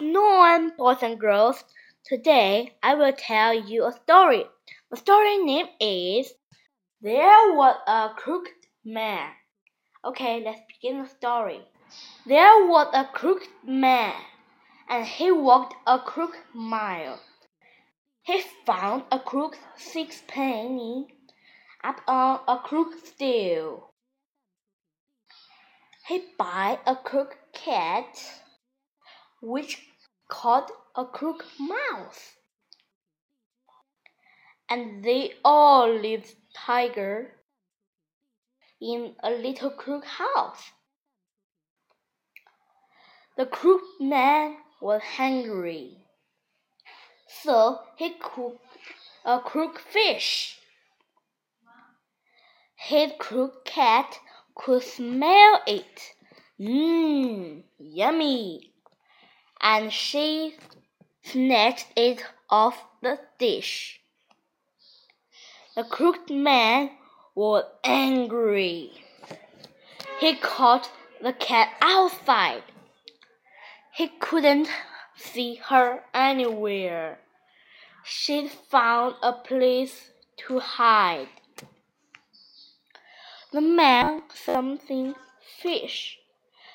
afternoon, boys and girls. Today I will tell you a story. The story name is There Was a Crooked Man. Okay, let's begin the story. There was a crooked man, and he walked a crooked mile. He found a crooked sixpenny up on a crooked stool. He bought a crooked cat which caught a crook mouse. And they all lived tiger in a little crook house. The crook man was hungry, so he cooked a crook fish. His crook cat could smell it. Mmm, yummy! And she snatched it off the dish. The crooked man was angry. He caught the cat outside. He couldn't see her anywhere. She'd found a place to hide. The man something fish,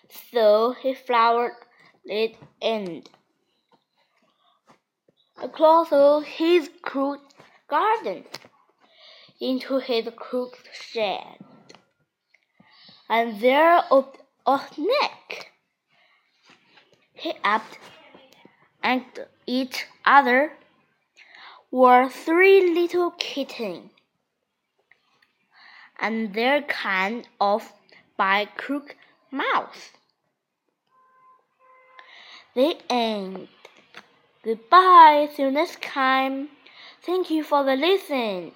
so he flowered it end. Across his crooked garden, into his crooked shed, and there up a neck. He upped, and each other were three little kittens, and their kind of by crook mouse. The end. Goodbye. See you next time. Thank you for the listen.